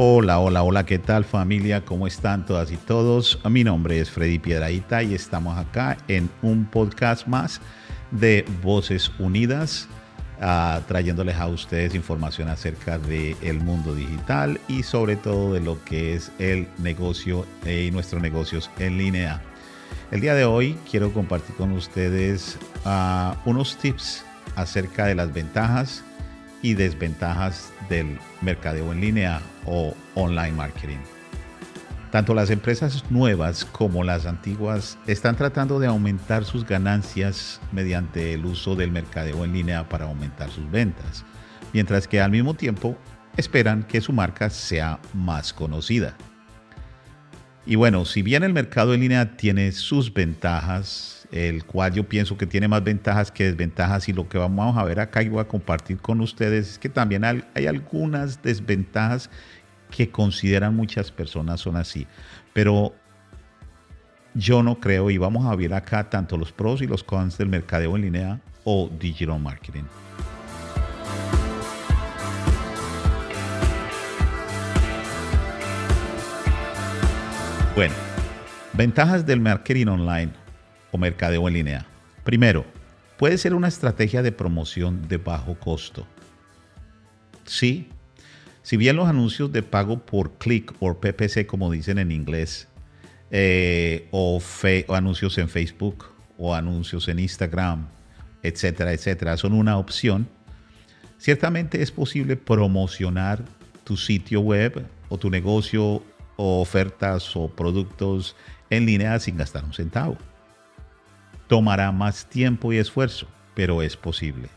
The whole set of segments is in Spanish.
Hola, hola, hola, ¿qué tal familia? ¿Cómo están todas y todos? Mi nombre es Freddy Piedraíta y estamos acá en un podcast más de Voces Unidas, uh, trayéndoles a ustedes información acerca del el mundo digital y sobre todo de lo que es el negocio eh, y nuestros negocios en línea. El día de hoy quiero compartir con ustedes uh, unos tips acerca de las ventajas y desventajas del mercadeo en línea o online marketing. Tanto las empresas nuevas como las antiguas están tratando de aumentar sus ganancias mediante el uso del mercadeo en línea para aumentar sus ventas, mientras que al mismo tiempo esperan que su marca sea más conocida. Y bueno, si bien el mercado en línea tiene sus ventajas, el cual yo pienso que tiene más ventajas que desventajas y lo que vamos a ver acá y voy a compartir con ustedes es que también hay algunas desventajas que consideran muchas personas son así, pero yo no creo y vamos a ver acá tanto los pros y los cons del mercadeo en línea o digital marketing. Bueno, ventajas del marketing online o mercadeo en línea. Primero, puede ser una estrategia de promoción de bajo costo. Sí, si bien los anuncios de pago por clic o PPC, como dicen en inglés, eh, o, o anuncios en Facebook o anuncios en Instagram, etcétera, etcétera, son una opción, ciertamente es posible promocionar tu sitio web o tu negocio o ofertas o productos en línea sin gastar un centavo. Tomará más tiempo y esfuerzo, pero es posible.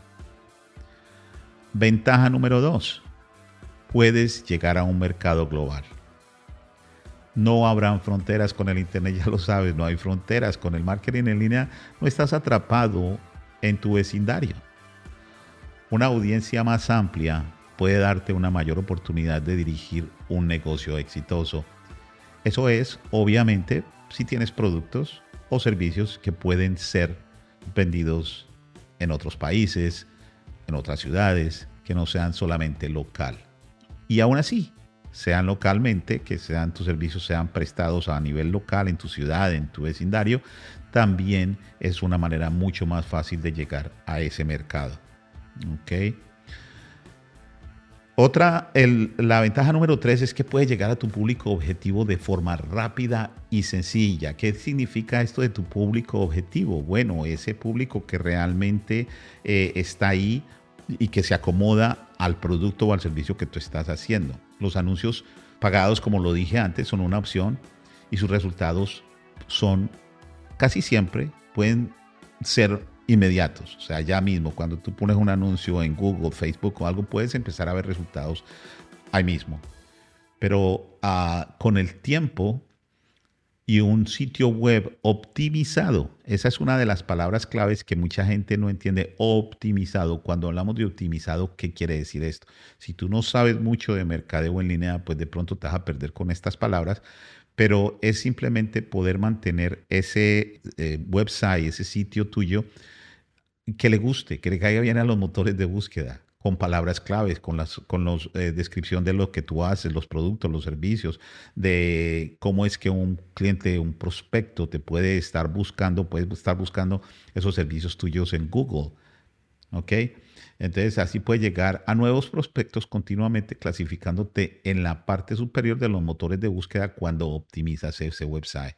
Ventaja número dos. Puedes llegar a un mercado global. No habrán fronteras con el Internet, ya lo sabes, no hay fronteras. Con el marketing en línea no estás atrapado en tu vecindario. Una audiencia más amplia puede darte una mayor oportunidad de dirigir un negocio exitoso. Eso es, obviamente, si tienes productos o servicios que pueden ser vendidos en otros países, en otras ciudades, que no sean solamente local. Y aún así, sean localmente, que sean tus servicios sean prestados a nivel local en tu ciudad, en tu vecindario, también es una manera mucho más fácil de llegar a ese mercado. ¿Ok? Otra, la ventaja número tres es que puedes llegar a tu público objetivo de forma rápida y sencilla. ¿Qué significa esto de tu público objetivo? Bueno, ese público que realmente eh, está ahí y que se acomoda al producto o al servicio que tú estás haciendo. Los anuncios pagados, como lo dije antes, son una opción y sus resultados son casi siempre, pueden ser inmediatos. O sea, ya mismo, cuando tú pones un anuncio en Google, Facebook o algo, puedes empezar a ver resultados ahí mismo. Pero ah, con el tiempo y un sitio web optimizado, esa es una de las palabras claves que mucha gente no entiende, optimizado. Cuando hablamos de optimizado, ¿qué quiere decir esto? Si tú no sabes mucho de mercadeo en línea, pues de pronto te vas a perder con estas palabras, pero es simplemente poder mantener ese eh, website, ese sitio tuyo, que le guste, que le caiga bien a los motores de búsqueda, con palabras claves, con la con los, eh, descripción de lo que tú haces, los productos, los servicios, de cómo es que un cliente, un prospecto te puede estar buscando, puede estar buscando esos servicios tuyos en Google. ¿Ok? Entonces así puede llegar a nuevos prospectos continuamente clasificándote en la parte superior de los motores de búsqueda cuando optimizas ese website.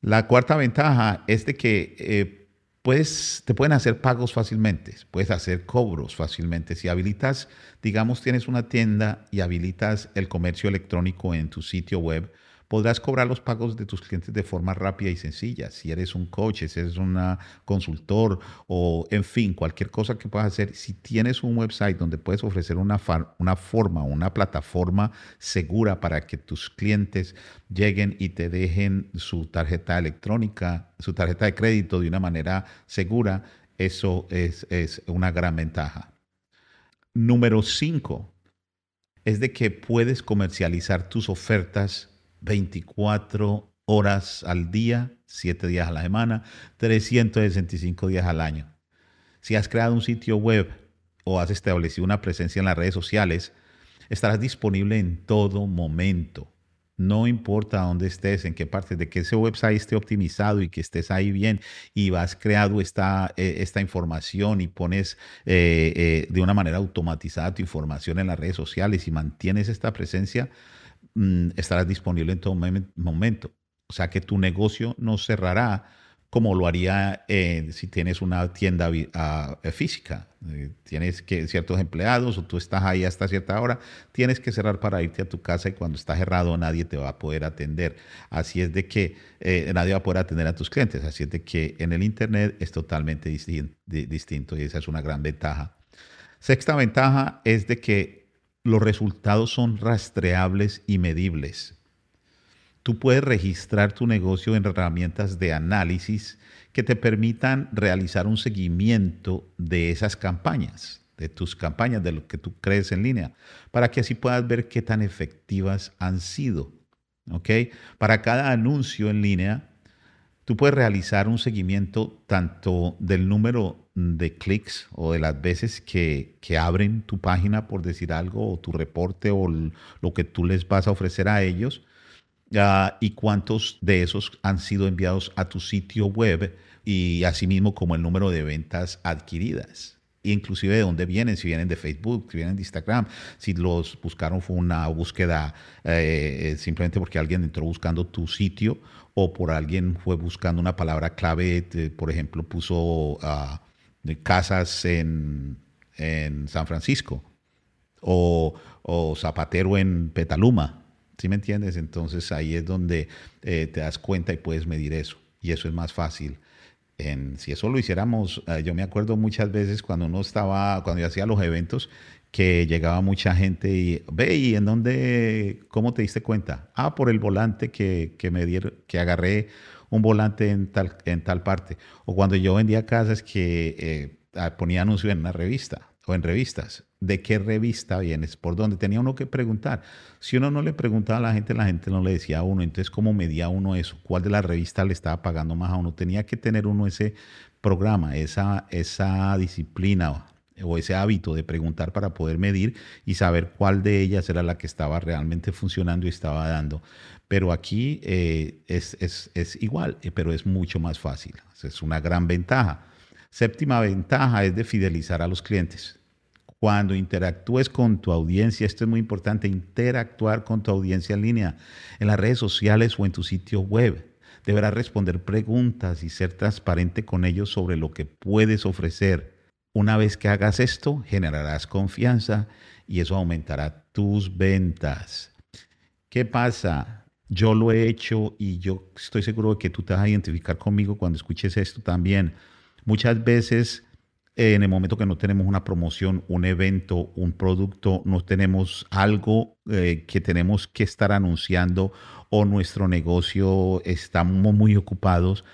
La cuarta ventaja es de que eh, pues te pueden hacer pagos fácilmente, puedes hacer cobros fácilmente. Si habilitas, digamos, tienes una tienda y habilitas el comercio electrónico en tu sitio web, podrás cobrar los pagos de tus clientes de forma rápida y sencilla. Si eres un coach, si eres un consultor o, en fin, cualquier cosa que puedas hacer, si tienes un website donde puedes ofrecer una, una forma, una plataforma segura para que tus clientes lleguen y te dejen su tarjeta electrónica, su tarjeta de crédito de una manera segura, eso es, una gran ventaja. Número 5 es de que puedes comercializar tus ofertas 24 horas al día, 7 días a la semana, 365 días al año. Si has creado un sitio web o has establecido una presencia en las redes sociales, estarás disponible en todo momento. No importa dónde estés, en qué parte, de que ese website esté optimizado y que estés ahí bien y vas creado esta, eh, esta información y pones eh, eh, de una manera automatizada tu información en las redes sociales y mantienes esta presencia, mm, estarás disponible en todo momento. O sea que tu negocio no cerrará como lo haría eh, si tienes una tienda ah, eh, física. Eh, tienes que ciertos empleados o tú estás ahí hasta cierta hora, tienes que cerrar para irte a tu casa y cuando está cerrado nadie te va a poder atender. Así es de que nadie va a poder atender a tus clientes. Así es de que en el Internet es totalmente distinto y esa es una gran ventaja. Sexta ventaja es de que los resultados son rastreables y medibles tú puedes registrar tu negocio en herramientas de análisis que te permitan realizar un seguimiento de esas campañas, de tus campañas, de lo que tú crees en línea, para que así puedas ver qué tan efectivas han sido. Para cada anuncio en línea, tú puedes realizar un seguimiento tanto del número de clics o de las veces que, que, abren tu página, por decir algo, o tu reporte o lo que tú les vas a ofrecer a ellos, y cuántos de esos han sido enviados a tu sitio web y asimismo como el número de ventas adquiridas. Inclusive de dónde vienen, si vienen de Facebook, si vienen de Instagram, si los buscaron fue una búsqueda eh, simplemente porque alguien entró buscando tu sitio o por alguien fue buscando una palabra clave, por ejemplo, puso ah, casas en, en, San Francisco o, o zapatero en Petaluma ¿Sí me entiendes? Entonces ahí es donde eh, te das cuenta y puedes medir eso. Y eso es más fácil. Si eso lo hiciéramos, eh, yo me acuerdo muchas veces cuando uno estaba, cuando yo hacía los eventos, que llegaba mucha gente y ve, ¿y en dónde, cómo te diste cuenta? Ah, por el volante que, que me dieron, que agarré un volante en tal, en tal parte. O cuando yo vendía casas que eh, ponía anuncios en una revista o en revistas. ¿De qué revista vienes? ¿Por dónde? Tenía uno que preguntar. Si uno no le preguntaba a la gente, la gente no le decía a uno. Entonces, ¿cómo medía uno eso? ¿Cuál de las revistas le estaba pagando más a uno? Tenía que tener uno ese programa, esa, esa disciplina o ese hábito de preguntar para poder medir y saber cuál de ellas era la que estaba realmente funcionando y estaba dando. Pero aquí eh, es, es, es, igual, eh, pero es mucho más fácil. Es una gran ventaja. Séptima ventaja es de fidelizar a los clientes. Cuando interactúes con tu audiencia, esto es muy importante, interactuar con tu audiencia en línea, en las redes sociales o en tu sitio web. Deberás responder preguntas y ser transparente con ellos sobre lo que puedes ofrecer. Una vez que hagas esto, generarás confianza y eso aumentará tus ventas. ¿Qué pasa? Yo lo he hecho y yo estoy seguro de que tú te vas a identificar conmigo cuando escuches esto también. Muchas veces en el momento que no tenemos una promoción, un evento, un producto, no tenemos algo eh, que tenemos que estar anunciando o nuestro negocio estamos muy ocupados,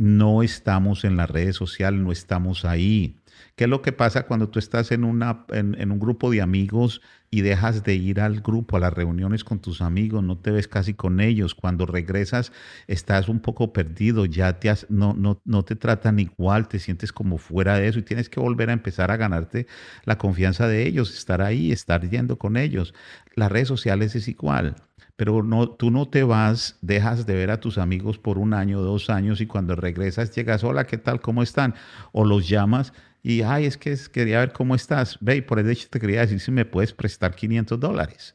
no estamos en las redes sociales, no estamos ahí. ¿Qué es lo que pasa cuando tú estás en, una, un grupo de amigos y dejas de ir al grupo, a las reuniones con tus amigos, no te ves casi con ellos? Cuando regresas estás un poco perdido, ya te no, no, no te tratan igual, te sientes como fuera de eso y tienes que volver a empezar a ganarte la confianza de ellos, estar ahí, estar yendo con ellos. Las redes sociales es igual pero no, tú no te vas, dejas de ver a tus amigos por un año, dos años y cuando regresas llegas, hola, ¿qué tal? ¿Cómo están? O los llamas y, ay, es que quería ver cómo estás. Ve, por el hecho te quería decir si me puedes prestar 500 dólares.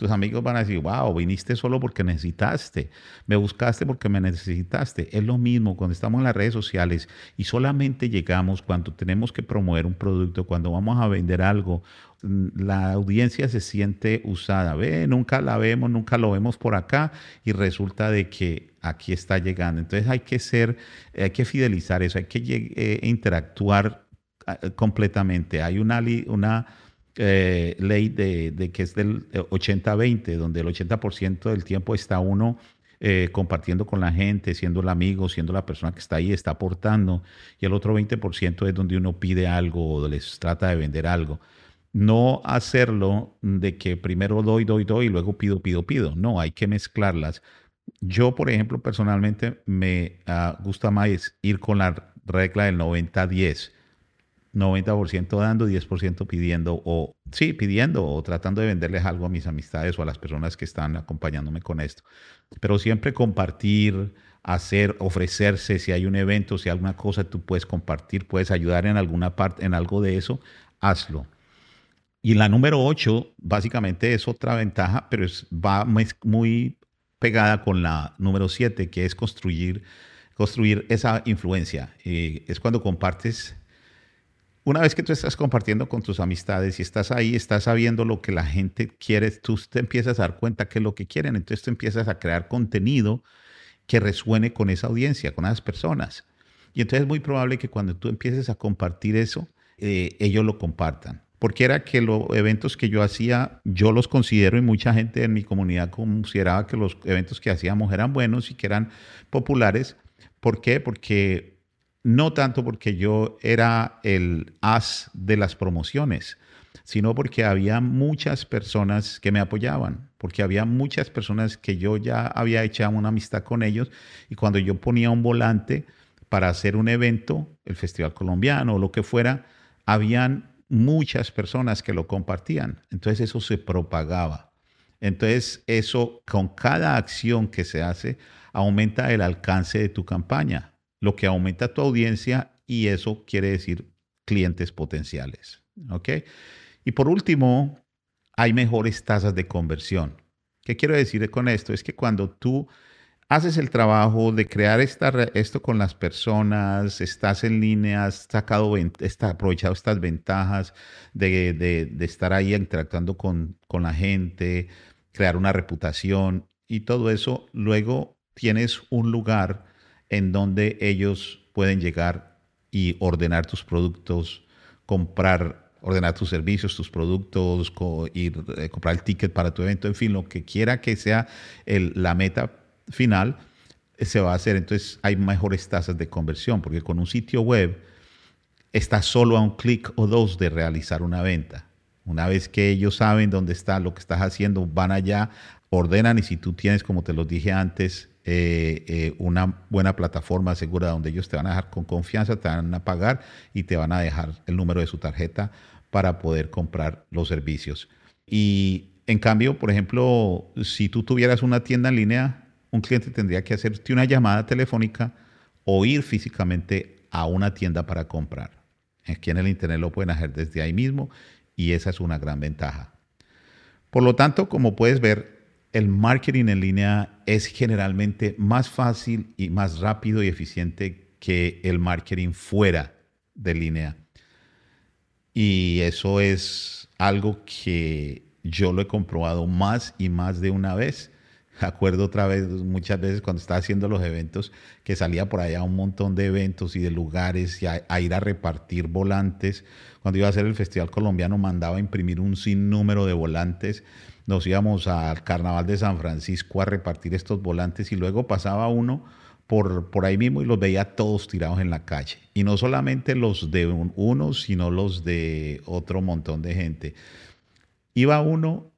Tus amigos van a decir, wow, viniste solo porque necesitaste, me buscaste porque me necesitaste. Es lo mismo cuando estamos en las redes sociales y solamente llegamos cuando tenemos que promover un producto, cuando vamos a vender algo, mm, la audiencia se siente usada. Ve, nunca la vemos, nunca lo vemos por acá y resulta de que aquí está llegando. Entonces hay que ser, hay que fidelizar eso, hay que eh, interactuar eh, completamente. Hay una, una eh, ley de, que es del 80-20, eh, donde el 80% del tiempo está uno compartiendo con la gente, siendo el amigo, siendo la persona que está ahí, está aportando, y el otro 20% es donde uno pide algo o les trata de vender algo. No hacerlo de que primero doy, doy, doy y luego pido, pido, pido. No, hay que mezclarlas. Yo, por ejemplo, personalmente me ah, gusta más ir con la regla del 90-10 90% dando, 10% pidiendo o sí, pidiendo o tratando de venderles algo a mis amistades o a las personas que están acompañándome con esto. Pero siempre compartir, hacer, ofrecerse, si hay un evento, si hay alguna cosa tú puedes compartir, puedes ayudar en alguna parte, en algo de eso, hazlo. Y la número 8 básicamente es otra ventaja, pero es, va muy pegada con la número 7, que es construir, construir esa influencia. Eh, es cuando compartes una vez que tú estás compartiendo con tus amistades y estás ahí, estás sabiendo lo que la gente quiere, tú te empiezas a dar cuenta que es lo que quieren, entonces tú empiezas a crear contenido que resuene con esa audiencia, con esas personas. Y entonces es muy probable que cuando tú empieces a compartir eso, eh, ellos lo compartan. Porque era que los eventos que yo hacía, yo los considero y mucha gente en mi comunidad consideraba que los eventos que hacíamos eran buenos y que eran populares. ¿Por qué? Porque no tanto porque yo era el as de las promociones, sino porque había muchas personas que me apoyaban, porque había muchas personas que yo ya había echado una amistad con ellos y cuando yo ponía un volante para hacer un evento, el Festival Colombiano o lo que fuera, habían muchas personas que lo compartían. Entonces eso se propagaba. Entonces eso con cada acción que se hace aumenta el alcance de tu campaña lo que aumenta tu audiencia y eso quiere decir clientes potenciales. ¿Ok? Y por último, hay mejores tasas de conversión. ¿Qué quiero decir con esto? Es que cuando tú haces el trabajo de crear esta, esto con las personas, estás en línea, has sacado, está, aprovechado estas ventajas de, de, estar ahí interactuando con, con la gente, crear una reputación y todo eso, luego tienes un lugar en donde ellos pueden llegar y ordenar tus productos, comprar, ordenar tus servicios, tus productos, ir, eh, comprar el ticket para tu evento, en fin, lo que quiera que sea la meta final, eh, se va a hacer. Entonces hay mejores tasas de conversión, porque con un sitio web está solo a un clic o dos de realizar una venta. Una vez que ellos saben dónde está lo que estás haciendo, van allá, ordenan y si tú tienes, como te lo dije antes, eh, eh, una buena plataforma segura donde ellos te van a dejar con confianza, te van a pagar y te van a dejar el número de su tarjeta para poder comprar los servicios. Y en cambio, por ejemplo, si tú tuvieras una tienda en línea, un cliente tendría que hacerte una llamada telefónica o ir físicamente a una tienda para comprar. Aquí en el Internet lo pueden hacer desde ahí mismo y esa es una gran ventaja. Por lo tanto, como puedes ver, el marketing en línea es generalmente más fácil y más rápido y eficiente que el marketing fuera de línea. Y eso es algo que yo lo he comprobado más y más de una vez. Acuerdo otra vez, muchas veces cuando estaba haciendo los eventos, que salía por allá un montón de eventos y de lugares y a, ir a repartir volantes. Cuando iba a hacer el Festival Colombiano, mandaba imprimir un sinnúmero de volantes nos íbamos al Carnaval de San Francisco a repartir estos volantes y luego pasaba uno por, por ahí mismo y los veía todos tirados en la calle. Y no solamente los de uno, sino los de otro montón de gente. Iba uno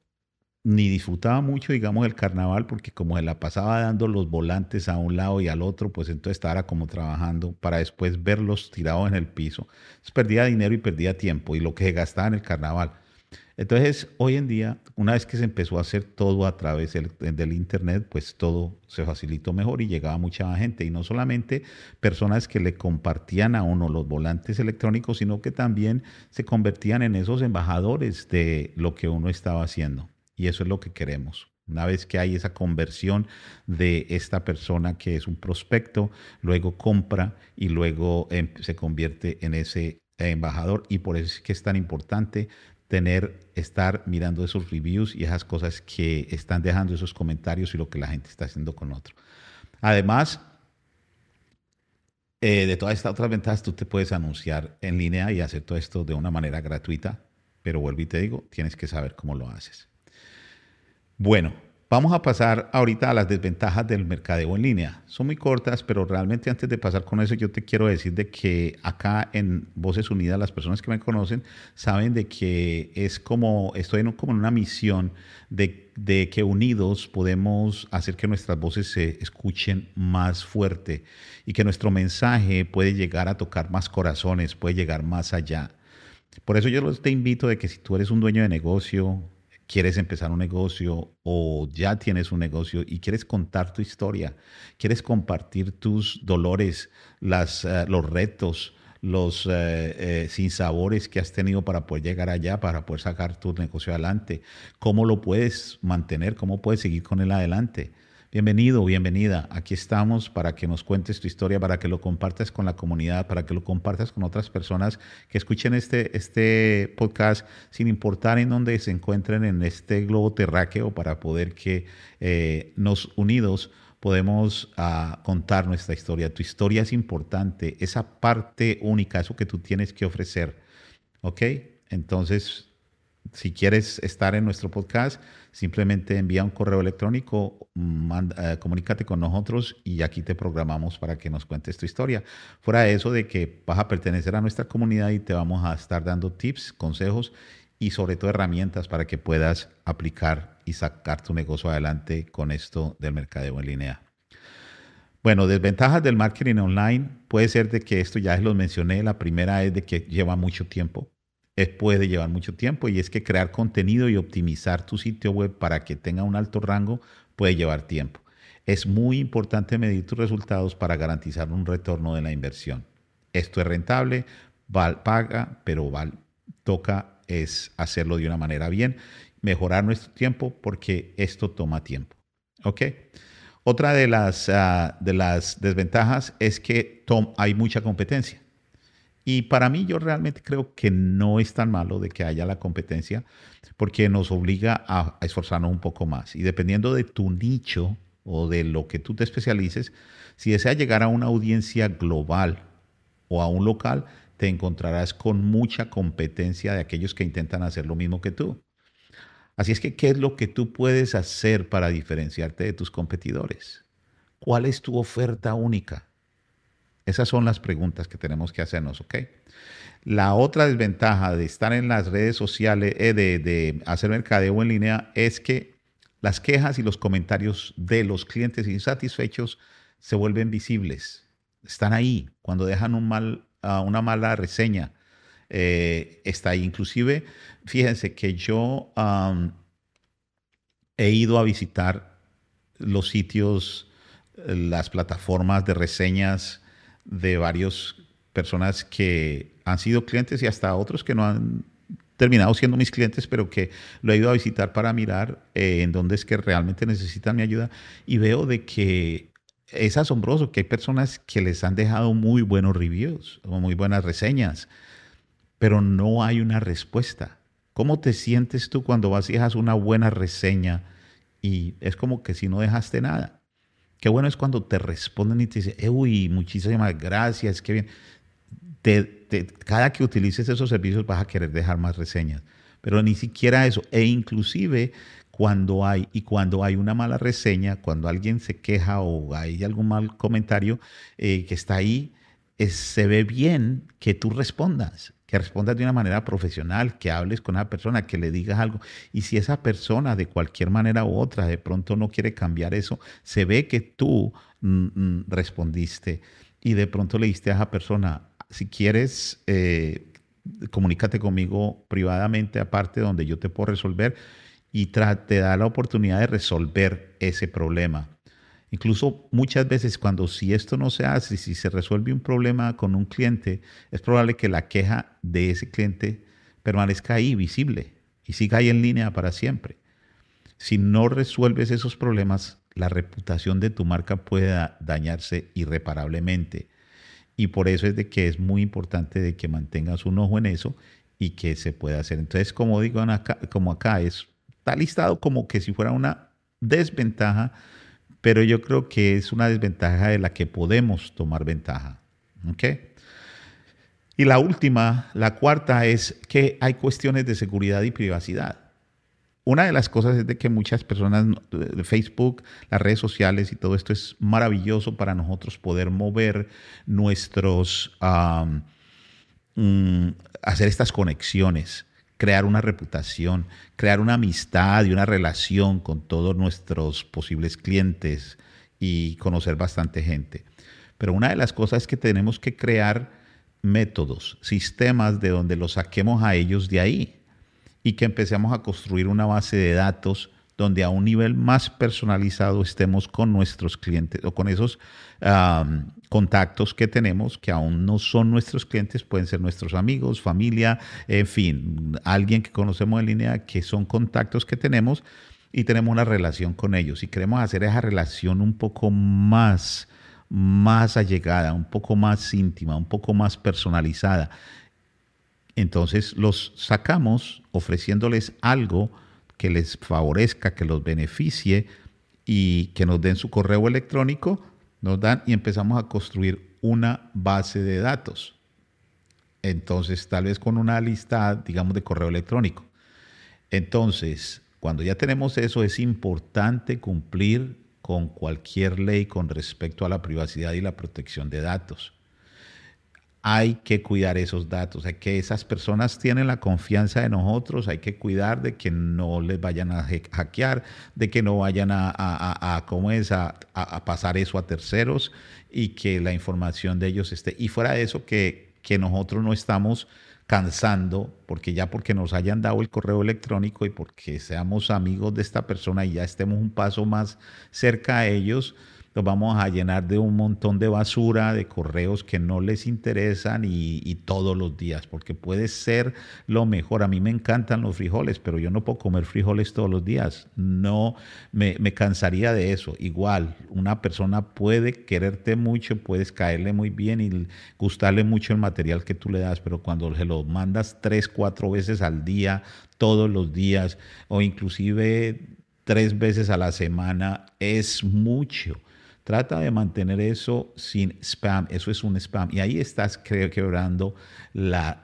ni disfrutaba mucho, digamos, el carnaval, porque como se la pasaba dando los volantes a un lado y al otro, pues entonces estaba como trabajando para después verlos tirados en el piso. Entonces perdía dinero y perdía tiempo y lo que se gastaba en el carnaval. Entonces, hoy en día, una vez que se empezó a hacer todo a través del, Internet, pues todo se facilitó mejor y llegaba mucha gente. Y no solamente personas que le compartían a uno los volantes electrónicos, sino que también se convertían en esos embajadores de lo que uno estaba haciendo. Y eso es lo que queremos. Una vez que hay esa conversión de esta persona que es un prospecto, luego compra y luego em, se convierte en ese embajador. Y por eso es que es tan importante tener, estar mirando esos reviews y esas cosas que están dejando esos comentarios y lo que la gente está haciendo con otro. Además, eh, de todas estas otras ventajas, tú te puedes anunciar en línea y hacer todo esto de una manera gratuita, pero vuelvo y te digo, tienes que saber cómo lo haces. Bueno, Vamos a pasar ahorita a las desventajas del mercadeo en línea. Son muy cortas, pero realmente antes de pasar con eso, yo te quiero decir de que acá en Voces Unidas, las personas que me conocen saben de que es como, estoy en, como en una misión de, de que unidos podemos hacer que nuestras voces se escuchen más fuerte y que nuestro mensaje puede llegar a tocar más corazones, puede llegar más allá. Por eso yo te invito de que si tú eres un dueño de negocio, quieres empezar un negocio o ya tienes un negocio y quieres contar tu historia, quieres compartir tus dolores, las, eh, los retos, los eh, sinsabores que has tenido para poder llegar allá, para poder sacar tu negocio adelante, cómo lo puedes mantener, cómo puedes seguir con él adelante. Bienvenido, bienvenida. Aquí estamos para que nos cuentes tu historia, para que lo compartas con la comunidad, para que lo compartas con otras personas que escuchen este, este podcast sin importar en dónde se encuentren en este globo terráqueo para poder que eh, nos unidos podemos ah, contar nuestra historia. Tu historia es importante, esa parte única, eso que tú tienes que ofrecer. ¿Ok? Entonces, si quieres estar en nuestro podcast, simplemente envía un correo electrónico, eh, comunícate con nosotros y aquí te programamos para que nos cuentes tu historia. Fuera de eso, de que vas a pertenecer a nuestra comunidad y te vamos a estar dando tips, consejos y sobre todo herramientas para que puedas aplicar y sacar tu negocio adelante con esto del mercadeo en línea. Bueno, desventajas del marketing online puede ser de que esto ya los mencioné. La primera es de que lleva mucho tiempo puede llevar mucho tiempo y es que crear contenido y optimizar tu sitio web para que tenga un alto rango puede llevar tiempo. Es muy importante medir tus resultados para garantizar un retorno de la inversión. Esto es rentable, val, paga, pero val, toca es hacerlo de una manera bien, mejorar nuestro tiempo porque esto toma tiempo. Otra de las, ah, de las desventajas es que hay mucha competencia. Y para mí yo realmente creo que no es tan malo de que haya la competencia porque nos obliga a, esforzarnos un poco más. Y dependiendo de tu nicho o de lo que tú te especialices, si deseas llegar a una audiencia global o a un local, te encontrarás con mucha competencia de aquellos que intentan hacer lo mismo que tú. Así es que, ¿qué es lo que tú puedes hacer para diferenciarte de tus competidores? ¿Cuál es tu oferta única? Esas son las preguntas que tenemos que hacernos, ¿ok? La otra desventaja de estar en las redes sociales, eh, de, hacer mercadeo en línea, es que las quejas y los comentarios de los clientes insatisfechos se vuelven visibles. Están ahí. Cuando dejan mal, una mala reseña, eh, está ahí. Inclusive, fíjense que yo he ido a visitar los sitios, las plataformas de reseñas de varias personas que han sido clientes y hasta otros que no han terminado siendo mis clientes, pero que lo he ido a visitar para mirar eh, en dónde es que realmente necesitan mi ayuda y veo de que es asombroso que hay personas que les han dejado muy buenos reviews o muy buenas reseñas, pero no hay una respuesta. ¿Cómo te sientes tú cuando vas y dejas una buena reseña y es como que si no dejaste nada? Qué bueno es cuando te responden y te dicen, eh, uy, muchísimas gracias, qué bien. cada que utilices esos servicios vas a querer dejar más reseñas, pero ni siquiera eso. E inclusive cuando hay, y cuando hay una mala reseña, cuando alguien se queja o hay algún mal comentario eh, que está ahí, se ve bien que tú respondas que respondas de una manera profesional, que hables con esa persona, que le digas algo. Y si esa persona de cualquier manera u otra de pronto no quiere cambiar eso, se ve que tú mm, mm, respondiste y de pronto le diste a esa persona, si quieres, eh, comunícate conmigo privadamente aparte donde yo te puedo resolver y te da la oportunidad de resolver ese problema. Incluso muchas veces cuando si esto no se hace, si se resuelve un problema con un cliente, es probable que la queja de ese cliente permanezca ahí visible y siga ahí en línea para siempre. Si no resuelves esos problemas, la reputación de tu marca puede dañarse irreparablemente. Y por eso es de que es muy importante de que mantengas un ojo en eso y que se pueda hacer. Entonces, como digo como acá es, está listado como que si fuera una desventaja pero yo creo que es una desventaja de la que podemos tomar ventaja. Y la última, la cuarta, es que hay cuestiones de seguridad y privacidad. una de las cosas es de que muchas personas, Facebook, las redes sociales y todo esto es maravilloso para nosotros poder mover nuestros, mm, hacer estas conexiones, crear una reputación, crear una amistad y una relación con todos nuestros posibles clientes y conocer bastante gente. Pero una de las cosas es que tenemos que crear métodos, sistemas de donde los saquemos a ellos de ahí y que empecemos a construir una base de datos donde a un nivel más personalizado estemos con nuestros clientes o con esos contactos que tenemos que aún no son nuestros clientes, pueden ser nuestros amigos, familia, en fin, alguien que conocemos en línea, que son contactos que tenemos y tenemos una relación con ellos y queremos hacer esa relación un poco más más allegada, un poco más íntima, un poco más personalizada. Entonces los sacamos ofreciéndoles algo que les favorezca, que los beneficie y que nos den su correo electrónico, nos dan y empezamos a construir una base de datos. Entonces, tal vez con una lista, digamos, de correo electrónico. Entonces, cuando ya tenemos eso, es importante cumplir con cualquier ley con respecto a la privacidad y la protección de datos hay que cuidar esos datos, hay que esas personas tienen la confianza de nosotros, hay que cuidar de que no les vayan a hackear, de que no vayan a, a, ¿cómo es? a, pasar eso a terceros y que la información de ellos esté. Y fuera de eso, que, que nosotros no estamos cansando, porque ya porque nos hayan dado el correo electrónico y porque seamos amigos de esta persona y ya estemos un paso más cerca a ellos, los vamos a llenar de un montón de basura, de correos que no les interesan y, todos los días, porque puede ser lo mejor. A mí me encantan los frijoles, pero yo no puedo comer frijoles todos los días. No, me, cansaría de eso. Igual, una persona puede quererte mucho, puedes caerle muy bien y gustarle mucho el material que tú le das, pero cuando se lo mandas tres, cuatro veces al día, todos los días, o inclusive tres veces a la semana, es mucho. Trata de mantener eso sin spam, eso es un spam. Y ahí estás quebrando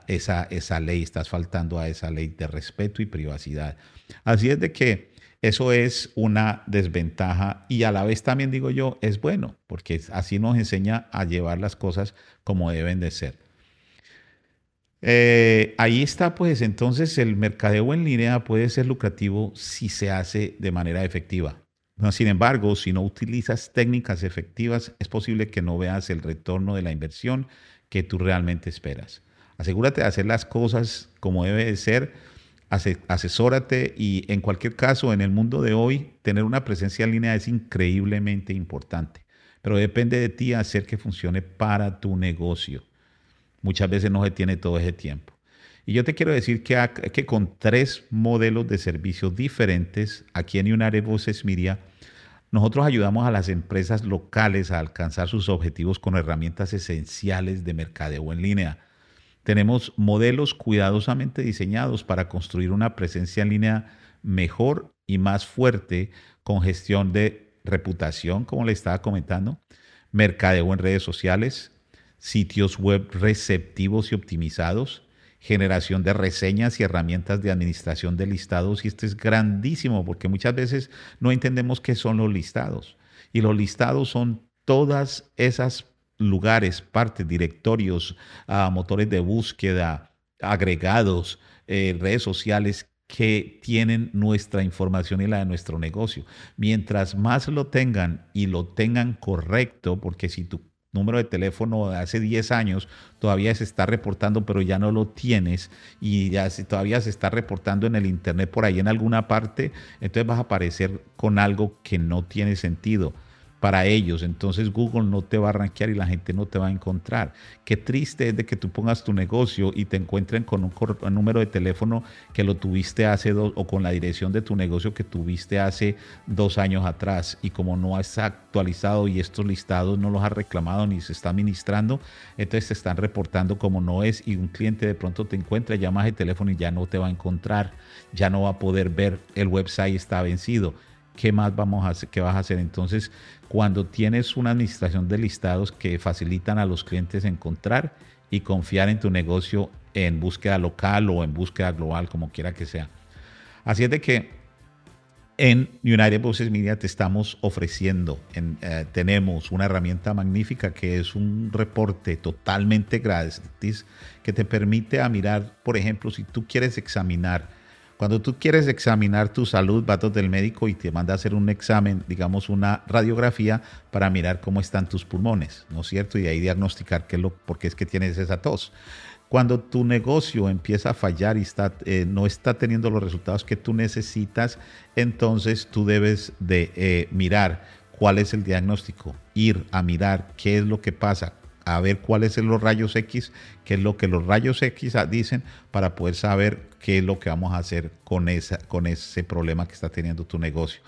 esa, esa ley, estás faltando a esa ley de respeto y privacidad. Así es de que eso es una desventaja y a la vez también digo yo, es bueno, porque así nos enseña a llevar las cosas como deben de ser. Eh, ahí está, pues entonces el mercadeo en línea puede ser lucrativo si se hace de manera efectiva. Sin embargo, si no utilizas técnicas efectivas, es posible que no veas el retorno de la inversión que tú realmente esperas. Asegúrate de hacer las cosas como debe de ser, asesórate y en cualquier caso, en el mundo de hoy, tener una presencia en línea es increíblemente importante, pero depende de ti hacer que funcione para tu negocio. Muchas veces no se tiene todo ese tiempo. Y yo te quiero decir que, con tres modelos de servicios diferentes, aquí en Unare Voces Miria, nosotros ayudamos a las empresas locales a alcanzar sus objetivos con herramientas esenciales de mercadeo en línea. Tenemos modelos cuidadosamente diseñados para construir una presencia en línea mejor y más fuerte con gestión de reputación, como le estaba comentando, mercadeo en redes sociales, sitios web receptivos y optimizados, generación de reseñas y herramientas de administración de listados. Y esto es grandísimo porque muchas veces no entendemos qué son los listados. Y los listados son todas esas lugares, partes, directorios, ah, motores de búsqueda, agregados, eh, redes sociales que tienen nuestra información y la de nuestro negocio. Mientras más lo tengan y lo tengan correcto, porque si tú número de teléfono de hace 10 años todavía se está reportando, pero ya no lo tienes y ya todavía se está reportando en el internet por ahí en alguna parte, entonces vas a aparecer con algo que no tiene sentido para ellos. Entonces Google no te va a rankear y la gente no te va a encontrar. Qué triste es de que tú pongas tu negocio y te encuentren con un, número de teléfono que lo tuviste hace dos o con la dirección de tu negocio que tuviste hace dos años atrás. Y como no has actualizado y estos listados no los has reclamado ni se está administrando, entonces te están reportando como no es y un cliente de pronto te encuentra, llamas el teléfono y ya no te va a encontrar, ya no va a poder ver, el website está vencido. ¿Qué más vamos a hacer? ¿Qué vas a hacer? Entonces, cuando tienes una administración de listados que facilitan a los clientes encontrar y confiar en tu negocio en búsqueda local o en búsqueda global, como quiera que sea. Así es de que En United Voices Media te estamos ofreciendo, eh, tenemos una herramienta magnífica que es un reporte totalmente gratis que te permite a mirar, por ejemplo, si tú quieres examinar, cuando tú quieres examinar tu salud, vas del médico y te manda a hacer un examen, digamos una radiografía para mirar cómo están tus pulmones, ¿no es cierto? Y ahí diagnosticar qué es lo, por qué es que tienes esa tos. Cuando tu negocio empieza a fallar y está, eh, no está teniendo los resultados que tú necesitas, entonces tú debes de eh, mirar cuál es el diagnóstico, ir a mirar qué es lo que pasa, a ver cuáles son los rayos X, qué es lo que los rayos X dicen para poder saber qué es lo que vamos a hacer con, esa, con ese problema que está teniendo tu negocio.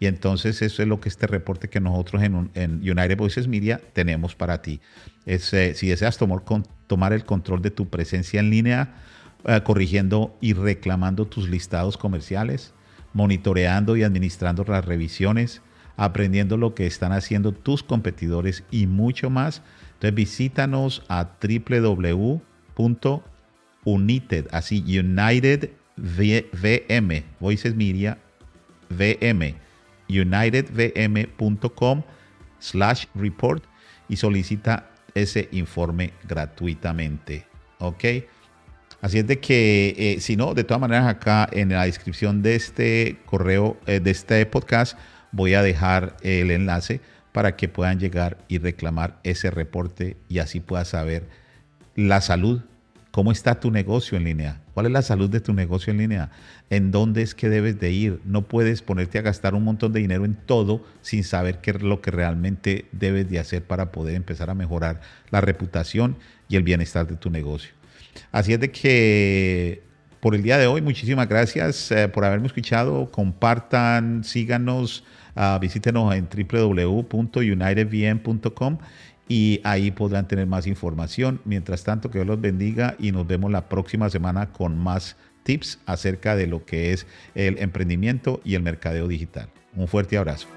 Y entonces eso es lo que este reporte que nosotros en, United Voices Media tenemos para ti. Es, eh, si deseas tomar, el control de tu presencia en línea, eh, corrigiendo y reclamando tus listados comerciales, monitoreando y administrando las revisiones, aprendiendo lo que están haciendo tus competidores y mucho más, entonces visítanos a www.united, así United VM, Voices Media VM unitedvm.com slash report y solicita ese informe gratuitamente. ¿Ok? Así es de que, eh, si no, de todas maneras acá en la descripción de este correo, eh, de este podcast, voy a dejar el enlace para que puedan llegar y reclamar ese reporte y así puedas saber la salud ¿Cómo está tu negocio en línea? ¿Cuál es la salud de tu negocio en línea? ¿En dónde es que debes de ir? No puedes ponerte a gastar un montón de dinero en todo sin saber qué es lo que realmente debes de hacer para poder empezar a mejorar la reputación y el bienestar de tu negocio. Así es de que por el día de hoy, muchísimas gracias eh, por haberme escuchado. Compartan, síganos, uh, visítenos en www.unitedvm.com y ahí podrán tener más información. Mientras tanto, que Dios los bendiga y nos vemos la próxima semana con más tips acerca de lo que es el emprendimiento y el mercadeo digital. Un fuerte abrazo.